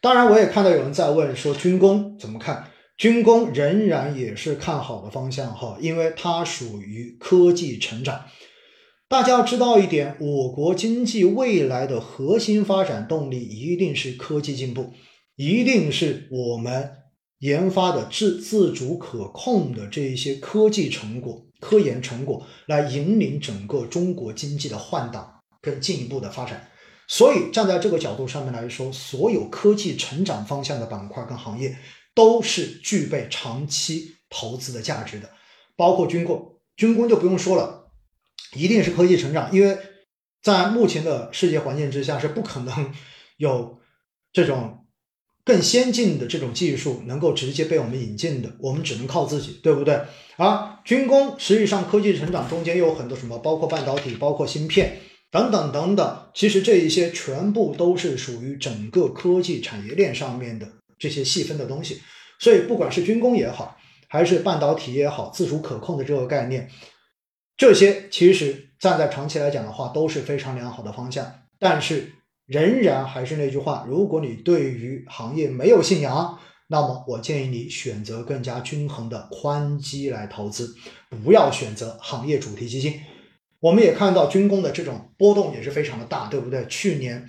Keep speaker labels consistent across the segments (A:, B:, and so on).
A: 当然，我也看到有人在问说军工怎么看？军工仍然也是看好的方向哈，因为它属于科技成长。大家要知道一点，我国经济未来的核心发展动力一定是科技进步，一定是我们研发的自自主可控的这一些科技成果、科研成果来引领整个中国经济的换挡跟进一步的发展。所以站在这个角度上面来说，所有科技成长方向的板块跟行业都是具备长期投资的价值的，包括军工，军工就不用说了，一定是科技成长，因为在目前的世界环境之下是不可能有这种更先进的这种技术能够直接被我们引进的，我们只能靠自己，对不对？而军工实际上科技成长中间有很多什么，包括半导体，包括芯片。等等等等，其实这一些全部都是属于整个科技产业链上面的这些细分的东西。所以，不管是军工也好，还是半导体也好，自主可控的这个概念，这些其实站在长期来讲的话，都是非常良好的方向。但是，仍然还是那句话，如果你对于行业没有信仰，那么我建议你选择更加均衡的宽基来投资，不要选择行业主题基金。我们也看到军工的这种波动也是非常的大，对不对？去年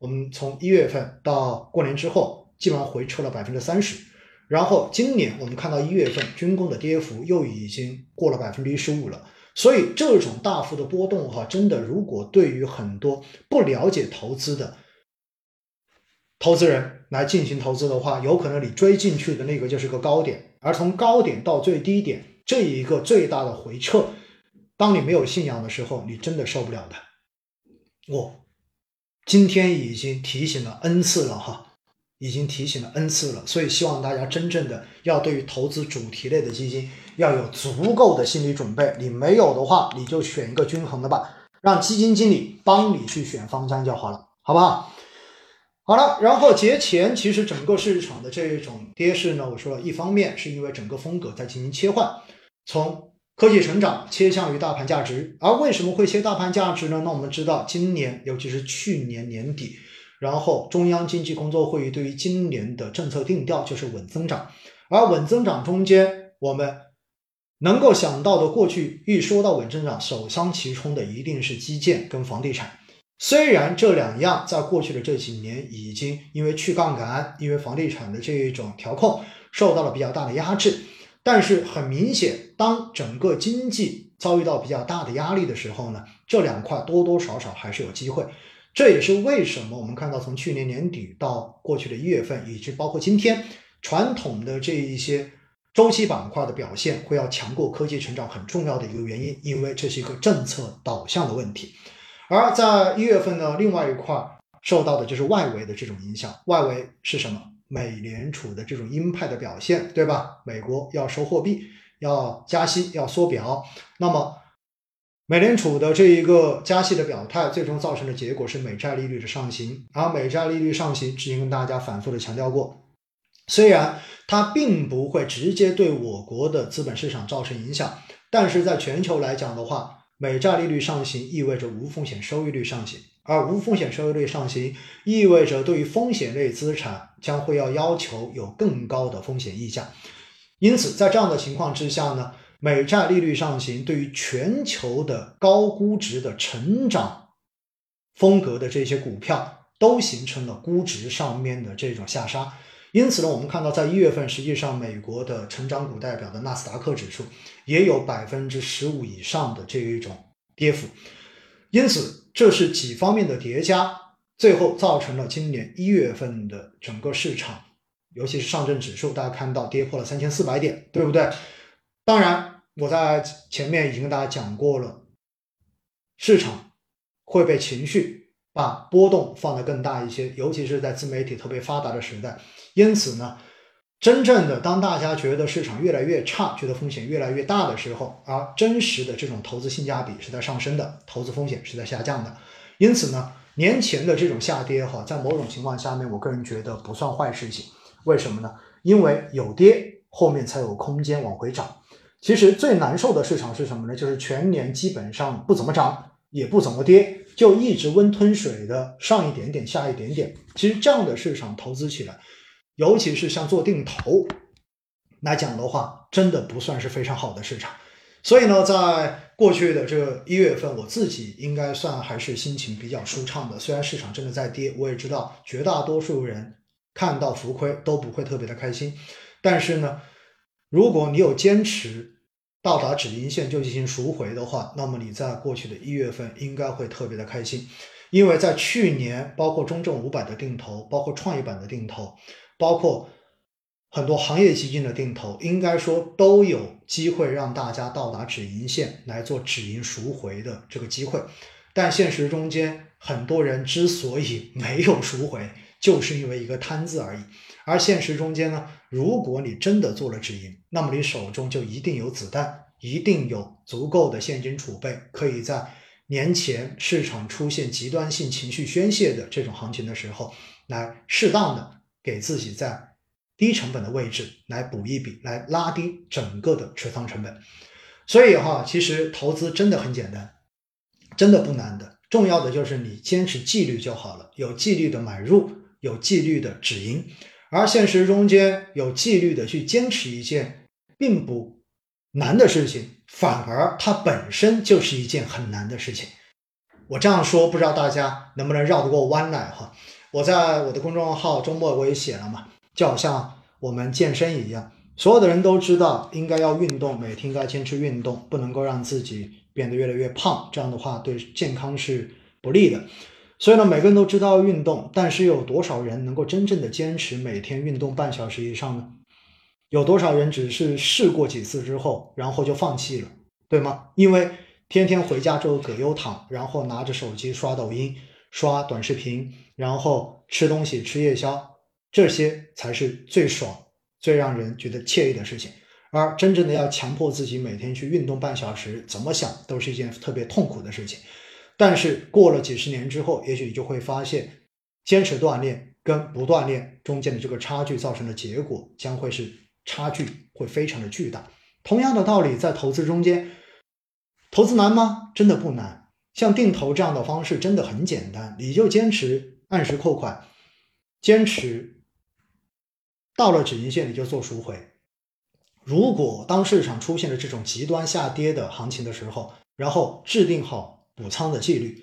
A: 我们从一月份到过年之后，基本上回撤了百分之三十，然后今年我们看到一月份军工的跌幅又已经过了百分之一十五了。所以这种大幅的波动哈，真的如果对于很多不了解投资的投资人来进行投资的话，有可能你追进去的那个就是个高点，而从高点到最低点这一个最大的回撤。当你没有信仰的时候，你真的受不了的。我今天已经提醒了 N 次了哈，已经提醒了 N 次了，所以希望大家真正的要对于投资主题类的基金要有足够的心理准备。你没有的话，你就选一个均衡的吧，让基金经理帮你去选方向就好了，好不好？好了，然后节前其实整个市场的这种跌势呢，我说了一方面是因为整个风格在进行切换，从科技成长切向于大盘价值，而为什么会切大盘价值呢？那我们知道，今年尤其是去年年底，然后中央经济工作会议对于今年的政策定调就是稳增长，而稳增长中间，我们能够想到的，过去一说到稳增长，首当其冲的一定是基建跟房地产。虽然这两样在过去的这几年已经因为去杠杆，因为房地产的这一种调控受到了比较大的压制。但是很明显，当整个经济遭遇到比较大的压力的时候呢，这两块多多少少还是有机会。这也是为什么我们看到从去年年底到过去的一月份，以及包括今天，传统的这一些周期板块的表现会要强过科技成长很重要的一个原因，因为这是一个政策导向的问题。而在一月份呢，另外一块受到的就是外围的这种影响。外围是什么？美联储的这种鹰派的表现，对吧？美国要收货币，要加息，要缩表。那么，美联储的这一个加息的表态，最终造成的结果是美债利率的上行。而美债利率上行，之前跟大家反复的强调过，虽然它并不会直接对我国的资本市场造成影响，但是在全球来讲的话，美债利率上行意味着无风险收益率上行。而无风险收益率上行，意味着对于风险类资产将会要要求有更高的风险溢价。因此，在这样的情况之下呢，美债利率上行，对于全球的高估值的成长风格的这些股票，都形成了估值上面的这种下杀。因此呢，我们看到在一月份，实际上美国的成长股代表的纳斯达克指数也有百分之十五以上的这一种跌幅。因此。这是几方面的叠加，最后造成了今年一月份的整个市场，尤其是上证指数，大家看到跌破了三千四百点，对不对？当然，我在前面已经跟大家讲过了，市场会被情绪把波动放得更大一些，尤其是在自媒体特别发达的时代。因此呢。真正的当大家觉得市场越来越差，觉得风险越来越大的时候，而真实的这种投资性价比是在上升的，投资风险是在下降的。因此呢，年前的这种下跌哈，在某种情况下面，我个人觉得不算坏事情。为什么呢？因为有跌，后面才有空间往回涨。其实最难受的市场是什么呢？就是全年基本上不怎么涨，也不怎么跌，就一直温吞水的上一点点下一点点。其实这样的市场投资起来，尤其是像做定投来讲的话，真的不算是非常好的市场。所以呢，在过去的这个一月份，我自己应该算还是心情比较舒畅的。虽然市场真的在跌，我也知道绝大多数人看到浮亏都不会特别的开心。但是呢，如果你有坚持到达止盈线就进行赎回的话，那么你在过去的一月份应该会特别的开心，因为在去年，包括中证五百的定投，包括创业板的定投，包括。很多行业基金的定投，应该说都有机会让大家到达止盈线来做止盈赎回的这个机会，但现实中间很多人之所以没有赎回，就是因为一个贪字而已。而现实中间呢，如果你真的做了止盈，那么你手中就一定有子弹，一定有足够的现金储备，可以在年前市场出现极端性情绪宣泄的这种行情的时候，来适当的给自己在。低成本的位置来补一笔，来拉低整个的持仓成本。所以哈，其实投资真的很简单，真的不难的。重要的就是你坚持纪律就好了，有纪律的买入，有纪律的止盈。而现实中间有纪律的去坚持一件并不难的事情，反而它本身就是一件很难的事情。我这样说，不知道大家能不能绕得过弯来哈？我在我的公众号周末我也写了嘛。就好像我们健身一样，所有的人都知道应该要运动，每天应该坚持运动，不能够让自己变得越来越胖，这样的话对健康是不利的。所以呢，每个人都知道运动，但是有多少人能够真正的坚持每天运动半小时以上呢？有多少人只是试过几次之后，然后就放弃了，对吗？因为天天回家之后葛优躺，然后拿着手机刷抖音、刷短视频，然后吃东西、吃夜宵。这些才是最爽、最让人觉得惬意的事情，而真正的要强迫自己每天去运动半小时，怎么想都是一件特别痛苦的事情。但是过了几十年之后，也许你就会发现，坚持锻炼跟不锻炼中间的这个差距造成的结果，将会是差距会非常的巨大。同样的道理，在投资中间，投资难吗？真的不难。像定投这样的方式真的很简单，你就坚持按时扣款，坚持。到了止盈线，你就做赎回。如果当市场出现了这种极端下跌的行情的时候，然后制定好补仓的纪律，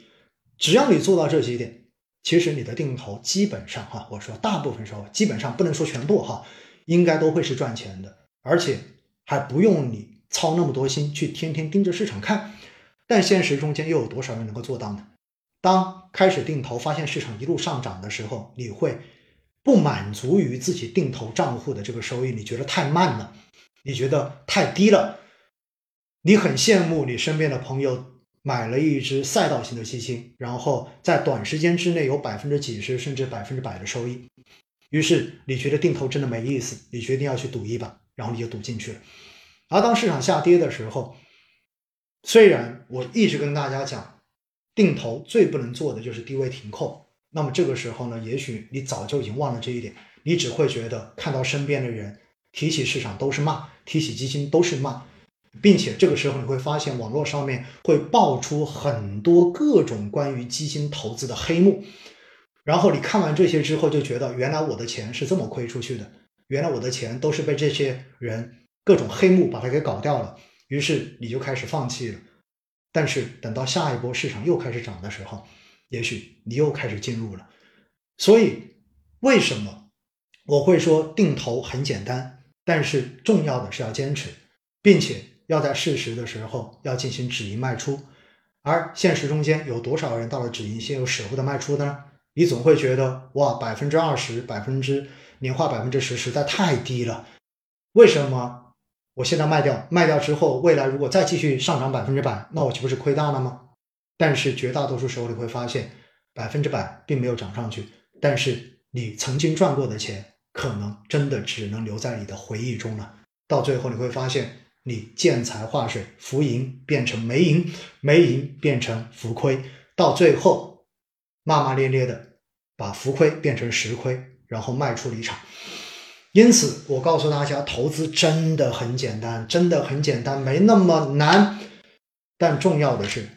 A: 只要你做到这几点，其实你的定投基本上哈，我说大部分时候基本上不能说全部哈，应该都会是赚钱的，而且还不用你操那么多心去天天盯着市场看。但现实中间又有多少人能够做到呢？当开始定投，发现市场一路上涨的时候，你会。不满足于自己定投账户的这个收益，你觉得太慢了，你觉得太低了，你很羡慕你身边的朋友买了一只赛道型的基金，然后在短时间之内有百分之几十甚至百分之百的收益，于是你觉得定投真的没意思，你决定要去赌一把，然后你就赌进去了。而当市场下跌的时候，虽然我一直跟大家讲，定投最不能做的就是低位停扣。那么这个时候呢，也许你早就已经忘了这一点，你只会觉得看到身边的人提起市场都是骂，提起基金都是骂，并且这个时候你会发现网络上面会爆出很多各种关于基金投资的黑幕，然后你看完这些之后就觉得原来我的钱是这么亏出去的，原来我的钱都是被这些人各种黑幕把它给搞掉了，于是你就开始放弃了。但是等到下一波市场又开始涨的时候，也许你又开始进入了，所以为什么我会说定投很简单？但是重要的是要坚持，并且要在适时的时候要进行止盈卖出。而现实中间有多少人到了止盈线又舍不得卖出呢？你总会觉得哇，百分之二十、百分之年化百分之十实在太低了。为什么我现在卖掉？卖掉之后，未来如果再继续上涨百分之百，那我岂不是亏大了吗？但是绝大多数时候你会发现，百分之百并没有涨上去。但是你曾经赚过的钱，可能真的只能留在你的回忆中了。到最后你会发现，你见财化水，浮盈变成没盈，没盈变成浮亏，到最后骂骂咧咧的把浮亏变成实亏，然后卖出离场。因此，我告诉大家，投资真的很简单，真的很简单，没那么难。但重要的是。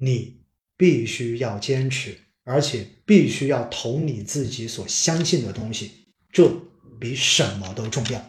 A: 你必须要坚持，而且必须要投你自己所相信的东西，这比什么都重要。